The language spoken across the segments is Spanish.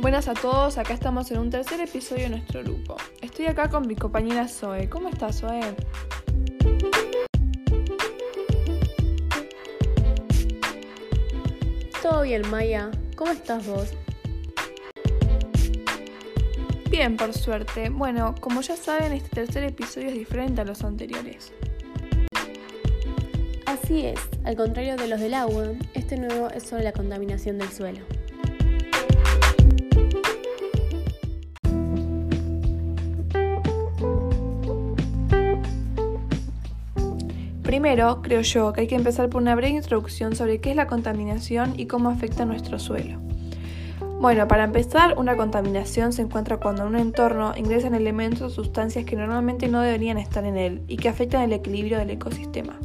Buenas a todos, acá estamos en un tercer episodio de nuestro grupo. Estoy acá con mi compañera Zoe. ¿Cómo estás, Zoe? Todo bien, Maya. ¿Cómo estás vos? Bien, por suerte. Bueno, como ya saben, este tercer episodio es diferente a los anteriores. Así es, al contrario de los del agua, este nuevo es sobre la contaminación del suelo. Primero, creo yo que hay que empezar por una breve introducción sobre qué es la contaminación y cómo afecta a nuestro suelo. Bueno, para empezar, una contaminación se encuentra cuando en un entorno ingresan elementos o sustancias que normalmente no deberían estar en él y que afectan el equilibrio del ecosistema.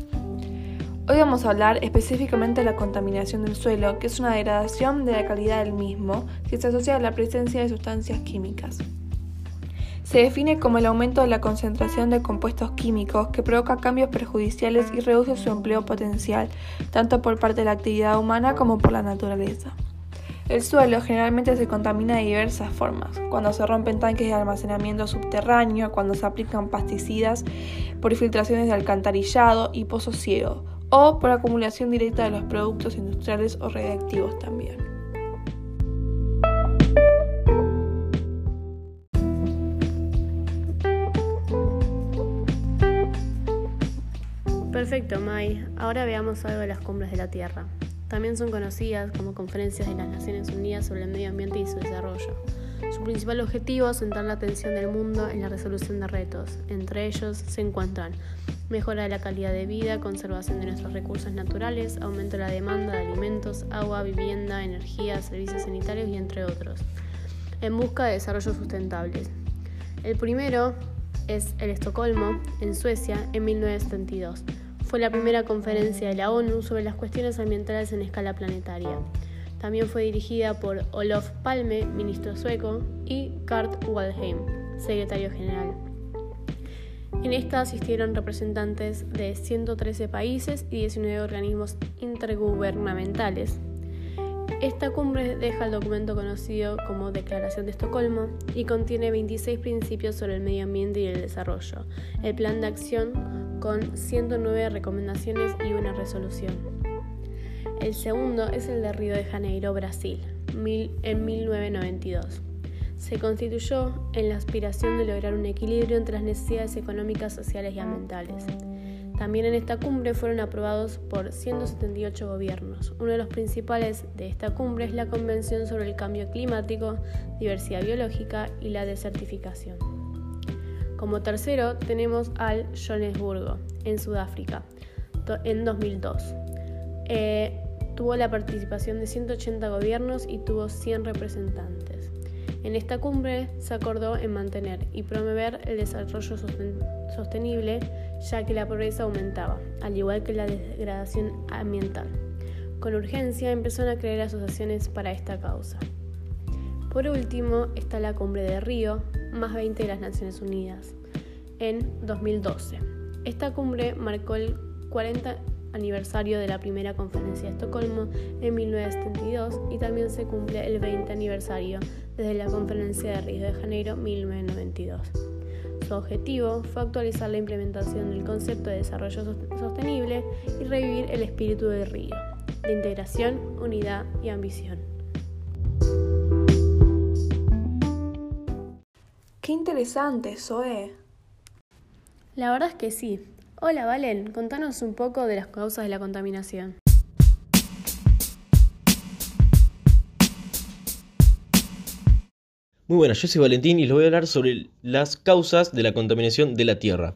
Hoy vamos a hablar específicamente de la contaminación del suelo, que es una degradación de la calidad del mismo que se asocia a la presencia de sustancias químicas. Se define como el aumento de la concentración de compuestos químicos que provoca cambios perjudiciales y reduce su empleo potencial, tanto por parte de la actividad humana como por la naturaleza. El suelo generalmente se contamina de diversas formas, cuando se rompen tanques de almacenamiento subterráneo, cuando se aplican pesticidas, por filtraciones de alcantarillado y pozos ciegos, o por acumulación directa de los productos industriales o radiactivos también. Perfecto, Mai. Ahora veamos algo de las cumbres de la Tierra. También son conocidas como conferencias de las Naciones Unidas sobre el medio ambiente y su desarrollo. Su principal objetivo es centrar la atención del mundo en la resolución de retos. Entre ellos se encuentran mejora de la calidad de vida, conservación de nuestros recursos naturales, aumento de la demanda de alimentos, agua, vivienda, energía, servicios sanitarios y entre otros, en busca de desarrollo sustentables. El primero es el Estocolmo, en Suecia, en 1972 fue la primera conferencia de la ONU sobre las cuestiones ambientales en escala planetaria. También fue dirigida por Olof Palme, ministro sueco, y Kurt Waldheim, secretario general. En esta asistieron representantes de 113 países y 19 organismos intergubernamentales. Esta cumbre deja el documento conocido como Declaración de Estocolmo y contiene 26 principios sobre el medio ambiente y el desarrollo, el plan de acción con 109 recomendaciones y una resolución. El segundo es el de Río de Janeiro, Brasil, en 1992. Se constituyó en la aspiración de lograr un equilibrio entre las necesidades económicas, sociales y ambientales. También en esta cumbre fueron aprobados por 178 gobiernos. Uno de los principales de esta cumbre es la Convención sobre el Cambio Climático, Diversidad Biológica y la Desertificación. Como tercero tenemos al Johannesburgo, en Sudáfrica, en 2002. Eh, tuvo la participación de 180 gobiernos y tuvo 100 representantes. En esta cumbre se acordó en mantener y promover el desarrollo sostenible, ya que la pobreza aumentaba, al igual que la degradación ambiental. Con urgencia empezaron a crear asociaciones para esta causa. Por último está la cumbre de Río, más 20 de las Naciones Unidas, en 2012. Esta cumbre marcó el 40 aniversario de la primera conferencia de Estocolmo en 1972 y también se cumple el 20 aniversario desde la conferencia de Río de Janeiro 1992. Su objetivo fue actualizar la implementación del concepto de desarrollo sostenible y revivir el espíritu de Río, de integración, unidad y ambición. Qué interesante, Zoe. La verdad es que sí. Hola, Valen, contanos un poco de las causas de la contaminación. Muy buenas, yo soy Valentín y les voy a hablar sobre las causas de la contaminación de la Tierra.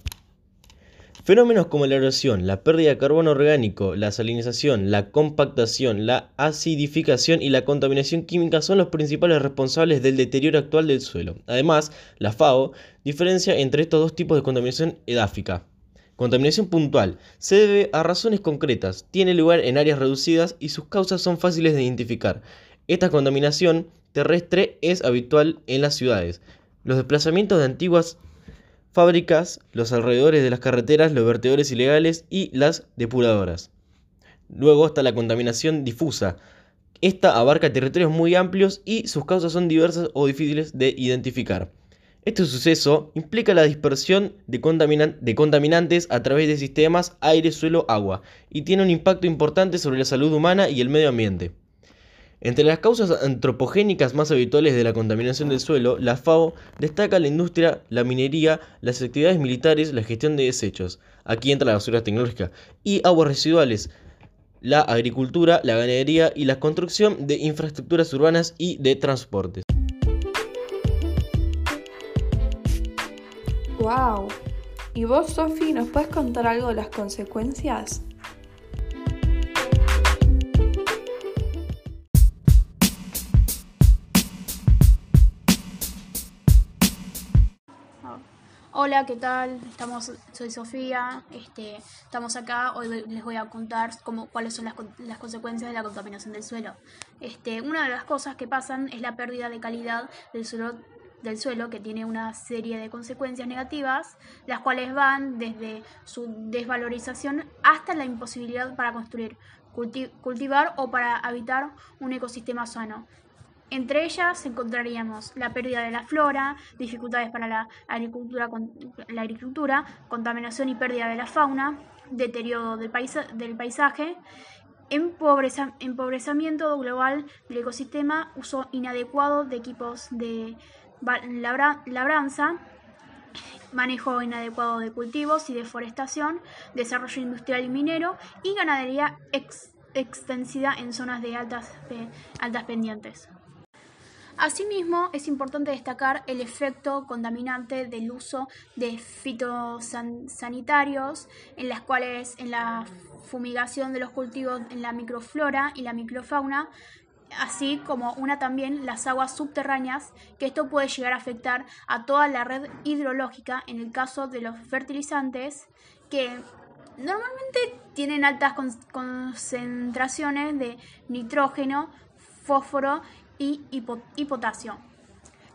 Fenómenos como la erosión, la pérdida de carbono orgánico, la salinización, la compactación, la acidificación y la contaminación química son los principales responsables del deterioro actual del suelo. Además, la FAO diferencia entre estos dos tipos de contaminación edáfica. Contaminación puntual se debe a razones concretas, tiene lugar en áreas reducidas y sus causas son fáciles de identificar. Esta contaminación terrestre es habitual en las ciudades. Los desplazamientos de antiguas fábricas, los alrededores de las carreteras, los vertedores ilegales y las depuradoras. Luego está la contaminación difusa. Esta abarca territorios muy amplios y sus causas son diversas o difíciles de identificar. Este suceso implica la dispersión de, contaminantes a través de sistemas aire, suelo, agua y tiene un impacto importante sobre la salud humana y el medio ambiente. Entre las causas antropogénicas más habituales de la contaminación del suelo, la FAO destaca la industria, la minería, las actividades militares, la gestión de desechos, aquí entra la basura tecnológica, y aguas residuales, la agricultura, la ganadería y la construcción de infraestructuras urbanas y de transportes. ¡Wow! ¿Y vos, Sofi, nos puedes contar algo de las consecuencias? Hola, ¿qué tal? Estamos, soy Sofía, este, estamos acá, hoy les voy a contar cómo, cuáles son las, las, consecuencias de la contaminación del suelo. Este, una de las cosas que pasan es la pérdida de calidad del suelo del suelo que tiene una serie de consecuencias negativas, las cuales van desde su desvalorización hasta la imposibilidad para construir, cultivar o para habitar un ecosistema sano. Entre ellas encontraríamos la pérdida de la flora, dificultades para la agricultura, contaminación y pérdida de la fauna, deterioro del, paisaje, empobrecimiento global del ecosistema, uso inadecuado de equipos de labranza, manejo inadecuado de cultivos y deforestación, desarrollo industrial y minero y ganadería extensida en zonas de altas pendientes. Asimismo, es importante destacar el efecto contaminante del uso de fitosanitarios, en las cuales en la fumigación de los cultivos en la microflora y la microfauna así como una también las aguas subterráneas, que esto puede llegar a afectar a toda la red hidrológica en el caso de los fertilizantes que normalmente tienen altas concentraciones de nitrógeno, fósforo y, potasio.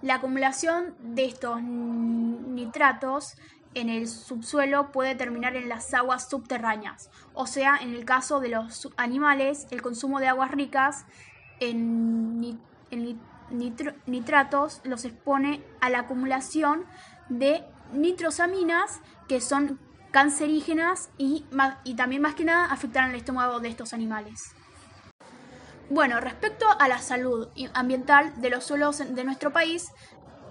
La acumulación de estos nitratos en el subsuelo puede terminar en las aguas subterráneas, o sea, en el caso de los animales, el consumo de aguas ricas en, nitratos los expone a la acumulación de nitrosaminas que son cancerígenas y, y también más que nada afectarán el estómago de estos animales. Bueno, respecto a la salud ambiental de los suelos de nuestro país,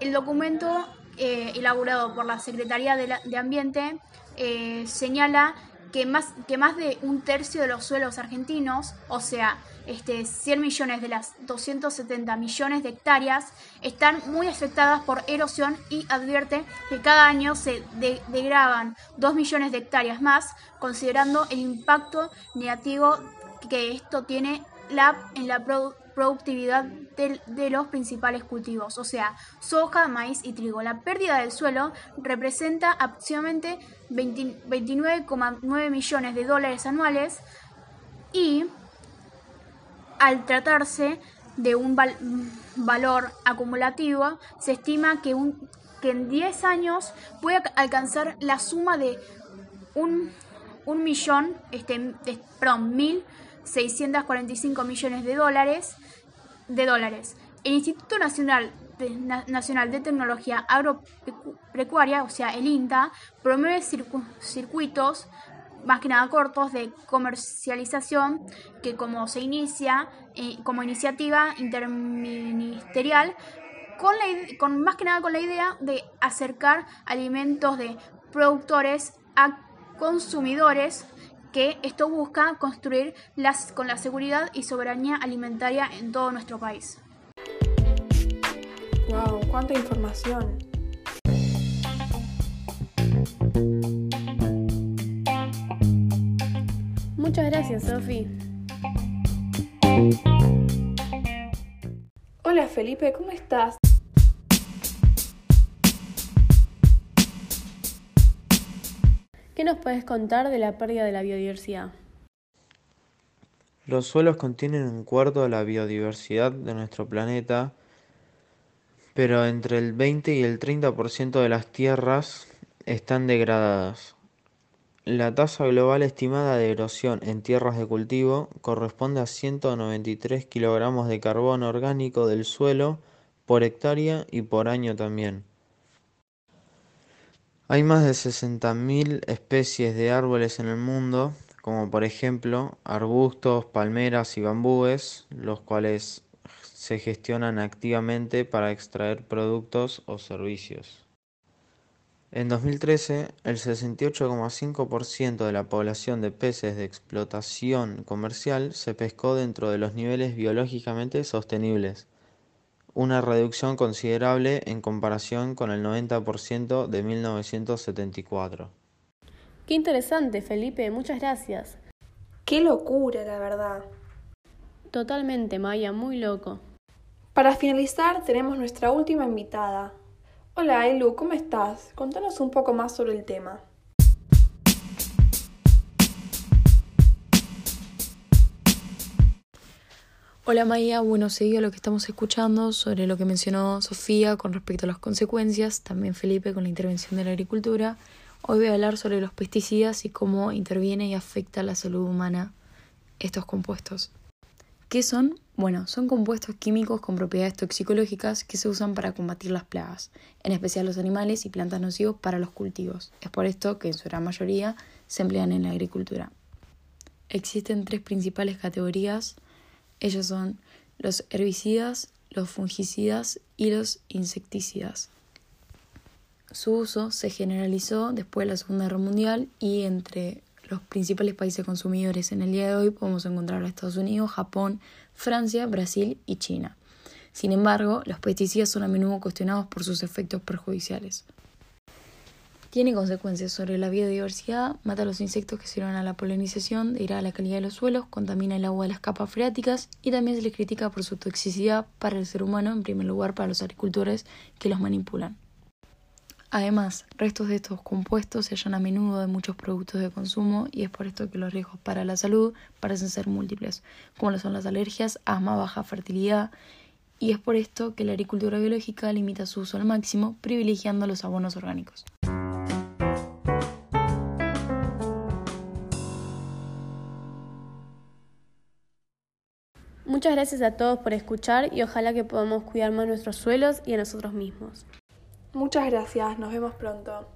el documento eh, elaborado por la Secretaría de, Ambiente eh, señala que más, que más de un tercio de los suelos argentinos, o sea, este, 100 millones de las 270 millones de hectáreas, están muy afectadas por erosión y advierte que cada año se degradan 2 millones de hectáreas más, considerando el impacto negativo que esto tiene en la productividad de, los principales cultivos, o sea, soja, maíz y trigo. La pérdida del suelo representa aproximadamente 29,9 millones de dólares anuales y al tratarse de un valor acumulativo, se estima que en 10 años puede alcanzar la suma de un, un millón, este, perdón, mil 645 millones de dólares, de dólares. El Instituto Nacional de, Nacional de Tecnología Agropecuaria, o sea, el INTA, promueve circuitos más que nada cortos de comercialización que como se inicia eh, como iniciativa interministerial con, la, con más que nada con la idea de acercar alimentos de productores a consumidores que esto busca construir las, con la seguridad y soberanía alimentaria en todo nuestro país. ¡Wow! ¡Cuánta información! Muchas gracias, Sofi. Hola Felipe, ¿cómo estás? ¿Qué nos puedes contar de la pérdida de la biodiversidad? Los suelos contienen un cuarto de la biodiversidad de nuestro planeta, pero entre el 20 y el 30% de las tierras están degradadas. La tasa global estimada de erosión en tierras de cultivo corresponde a 193 kilogramos de carbono orgánico del suelo por hectárea y por año también. Hay más de 60.000 especies de árboles en el mundo, como por ejemplo arbustos, palmeras y bambúes, los cuales se gestionan activamente para extraer productos o servicios. En 2013, el 68,5% de la población de peces de explotación comercial se pescó dentro de los niveles biológicamente sostenibles, una reducción considerable en comparación con el 90% de 1974. Qué interesante, Felipe, muchas gracias. Qué locura, la verdad. Totalmente, Maya, muy loco. Para finalizar, tenemos nuestra última invitada. Hola, Elu, ¿cómo estás? Contanos un poco más sobre el tema. Hola Maya, bueno, seguido lo que estamos escuchando sobre lo que mencionó Sofía con respecto a las consecuencias, también Felipe con la intervención de la agricultura. Hoy voy a hablar sobre los pesticidas y cómo interviene y afecta a la salud humana estos compuestos. ¿Qué son? Bueno, son compuestos químicos con propiedades toxicológicas que se usan para combatir las plagas, en especial los animales y plantas nocivos para los cultivos. Es por esto que en su gran mayoría se emplean en la agricultura. Existen tres principales categorías. Ellos son los herbicidas, los fungicidas y los insecticidas. Su uso se generalizó después de la Segunda Guerra Mundial y entre los principales países consumidores en el día de hoy podemos encontrar a Estados Unidos, Japón, Francia, Brasil y China. Sin embargo, los pesticidas son a menudo cuestionados por sus efectos perjudiciales. Tiene consecuencias sobre la biodiversidad, mata a los insectos que sirven a la polinización, degrada la calidad de los suelos, contamina el agua de las capas freáticas y también se les critica por su toxicidad para el ser humano, en primer lugar para los agricultores que los manipulan. Además, restos de estos compuestos se hallan a menudo en muchos productos de consumo y es por esto que los riesgos para la salud parecen ser múltiples, como lo son las alergias, asma, baja fertilidad, y es por esto que la agricultura biológica limita su uso al máximo, privilegiando los abonos orgánicos. Muchas gracias a todos por escuchar y ojalá que podamos cuidar más nuestros suelos y a nosotros mismos. Muchas gracias, nos vemos pronto.